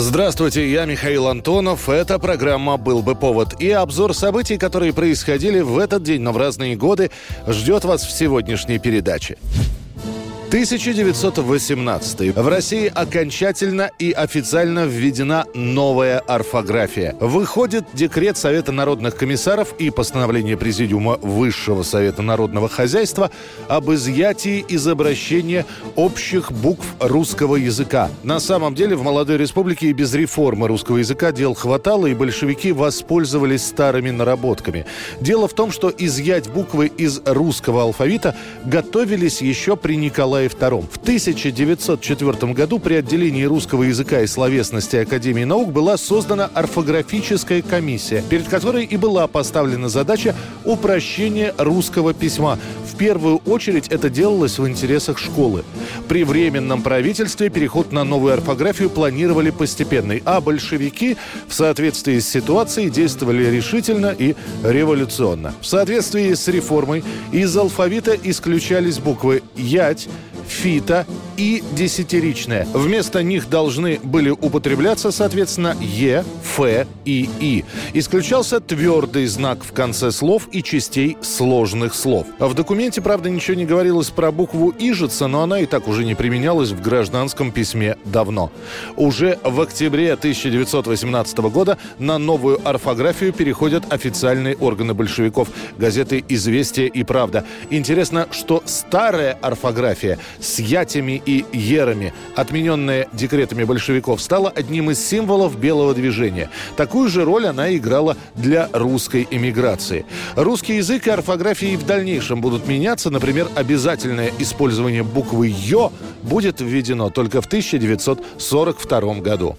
Здравствуйте, я Михаил Антонов. Это программа «Был бы повод». И обзор событий, которые происходили в этот день, но в разные годы, ждет вас в сегодняшней передаче. 1918. В России окончательно и официально введена новая орфография. Выходит декрет Совета народных комиссаров и постановление Президиума Высшего Совета народного хозяйства об изъятии из обращения общих букв русского языка. На самом деле в молодой республике и без реформы русского языка дел хватало, и большевики воспользовались старыми наработками. Дело в том, что изъять буквы из русского алфавита готовились еще при Николае II. В 1904 году при отделении русского языка и словесности Академии наук была создана орфографическая комиссия, перед которой и была поставлена задача упрощения русского письма. В первую очередь это делалось в интересах школы. При Временном правительстве переход на новую орфографию планировали постепенный, а большевики в соответствии с ситуацией действовали решительно и революционно. В соответствии с реформой из алфавита исключались буквы «ять», fita и десятиричное. Вместо них должны были употребляться, соответственно, Е, Ф и И. Исключался твердый знак в конце слов и частей сложных слов. В документе, правда, ничего не говорилось про букву «ижица», но она и так уже не применялась в гражданском письме давно. Уже в октябре 1918 года на новую орфографию переходят официальные органы большевиков – газеты «Известия» и «Правда». Интересно, что старая орфография с ятями и ерами, отмененная декретами большевиков, стала одним из символов белого движения. Такую же роль она играла для русской эмиграции. Русский язык и орфография и в дальнейшем будут меняться. Например, обязательное использование буквы «ё» будет введено только в 1942 году.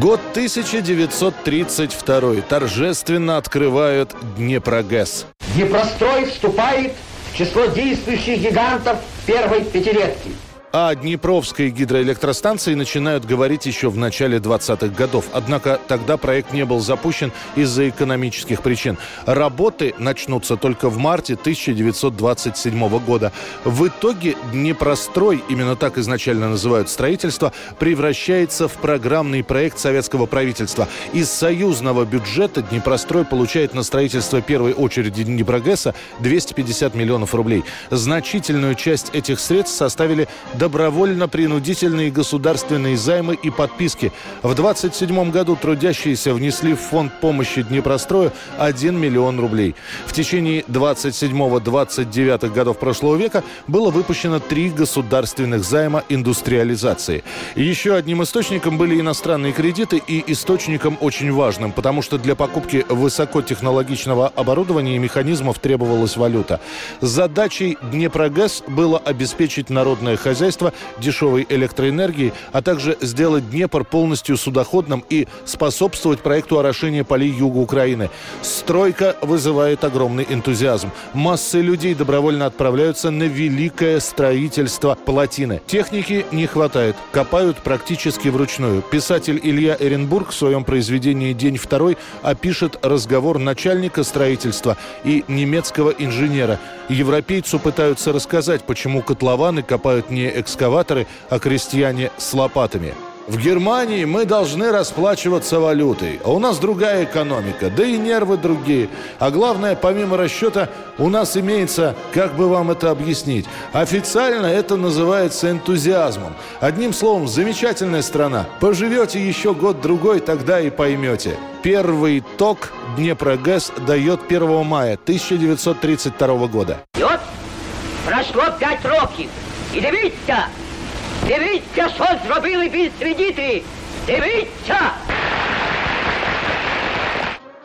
Год 1932. Торжественно открывают Днепрогэс. Днепрострой вступает в число действующих гигантов первой пятилетки. О Днепровской гидроэлектростанции начинают говорить еще в начале 20-х годов. Однако тогда проект не был запущен из-за экономических причин. Работы начнутся только в марте 1927 года. В итоге Днепрострой, именно так изначально называют строительство, превращается в программный проект советского правительства. Из союзного бюджета Днепрострой получает на строительство первой очереди Днепрогэса 250 миллионов рублей. Значительную часть этих средств составили добровольно-принудительные государственные займы и подписки. В 27 году трудящиеся внесли в фонд помощи Днепрострою 1 миллион рублей. В течение 27-29 годов прошлого века было выпущено три государственных займа индустриализации. Еще одним источником были иностранные кредиты и источником очень важным, потому что для покупки высокотехнологичного оборудования и механизмов требовалась валюта. Задачей Днепрогэс было обеспечить народное хозяйство хозяйства, дешевой электроэнергии, а также сделать Днепр полностью судоходным и способствовать проекту орошения полей юга Украины. Стройка вызывает огромный энтузиазм. Массы людей добровольно отправляются на великое строительство плотины. Техники не хватает, копают практически вручную. Писатель Илья Эренбург в своем произведении «День второй» опишет разговор начальника строительства и немецкого инженера. Европейцу пытаются рассказать, почему котлованы копают не экскаваторы, а крестьяне с лопатами. В Германии мы должны расплачиваться валютой, а у нас другая экономика, да и нервы другие. А главное, помимо расчета, у нас имеется, как бы вам это объяснить, официально это называется энтузиазмом. Одним словом, замечательная страна. Поживете еще год-другой, тогда и поймете. Первый ток Днепрогэс дает 1 мая 1932 года. І от пройшло п'ять років. І дивіться, дивіться, що зробили більші діти. Дивіться!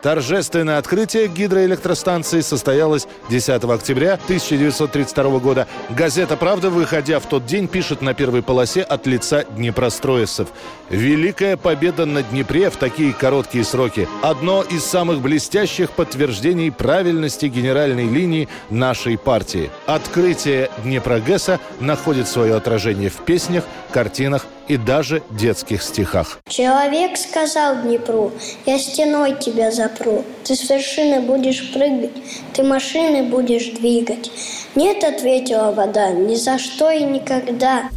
Торжественное открытие гидроэлектростанции состоялось 10 октября 1932 года. Газета «Правда», выходя в тот день, пишет на первой полосе от лица днепростроевцев. «Великая победа на Днепре в такие короткие сроки – одно из самых блестящих подтверждений правильности генеральной линии нашей партии. Открытие Днепрогэса находит свое отражение в песнях, картинах и даже детских стихах. Человек сказал Днепру, я стеной тебя запру. Ты с вершины будешь прыгать, ты машины будешь двигать. Нет, ответила вода, ни за что и никогда.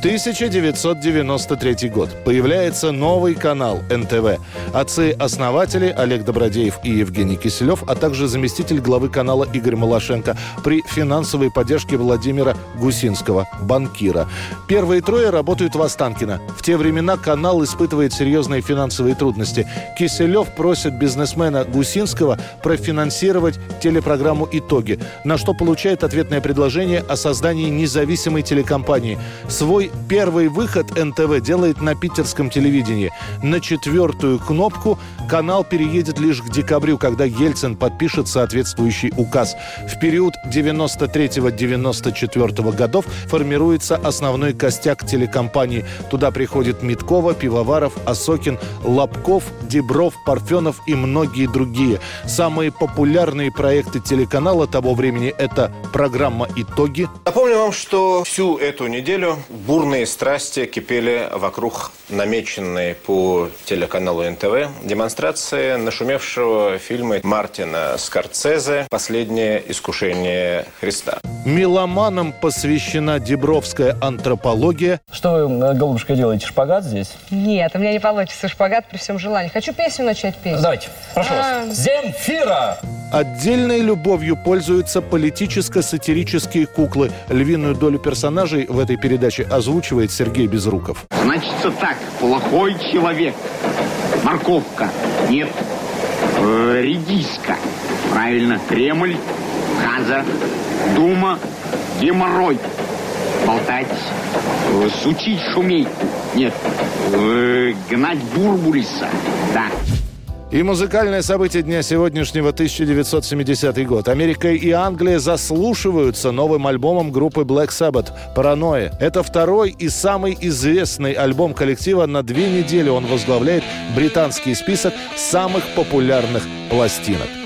1993 год. Появляется новый канал НТВ. Отцы-основатели Олег Добродеев и Евгений Киселев, а также заместитель главы канала Игорь Малашенко при финансовой поддержке Владимира Гусинского, банкира. Первые трое работают в Останкино. В те времена канал испытывает серьезные финансовые трудности. Киселев просит бизнесмена Гусинского профинансировать телепрограмму «Итоги», на что получает ответное предложение о создании независимой телекомпании. Свой Первый выход НТВ делает на питерском телевидении. На четвертую кнопку канал переедет лишь к декабрю, когда Ельцин подпишет соответствующий указ. В период 93-94 годов формируется основной костяк телекомпании. Туда приходят Миткова, Пивоваров, Осокин, Лобков, Дебров, Парфенов и многие другие. Самые популярные проекты телеканала того времени – это программа «Итоги». Напомню вам, что всю эту неделю бурные страсти кипели вокруг намеченной по телеканалу НТВ демонстрации нашумевшего фильма Мартина Скорцезе «Последнее искушение Христа». Меломанам посвящена Дебровская антропология. Что вы, голубушка, делаете? Шпагат здесь? Нет, у меня не получится шпагат при всем желании. Хочу песню начать петь. Давайте, прошу А. вас. Земфира! Отдельной любовью пользуются политическо-сатирические куклы. Львиную долю персонажей в этой передаче озвучивает Сергей Безруков. Значится так, плохой человек. Морковка. Нет. Э, редиска. Правильно. Кремль. Хаза. Дума. Геморрой. Болтать. Э, сучить шумейку. Нет. Э, гнать бурбулиса. Да. И музыкальное событие дня сегодняшнего 1970 год. Америка и Англия заслушиваются новым альбомом группы Black Sabbath «Паранойя». Это второй и самый известный альбом коллектива. На две недели он возглавляет британский список самых популярных пластинок.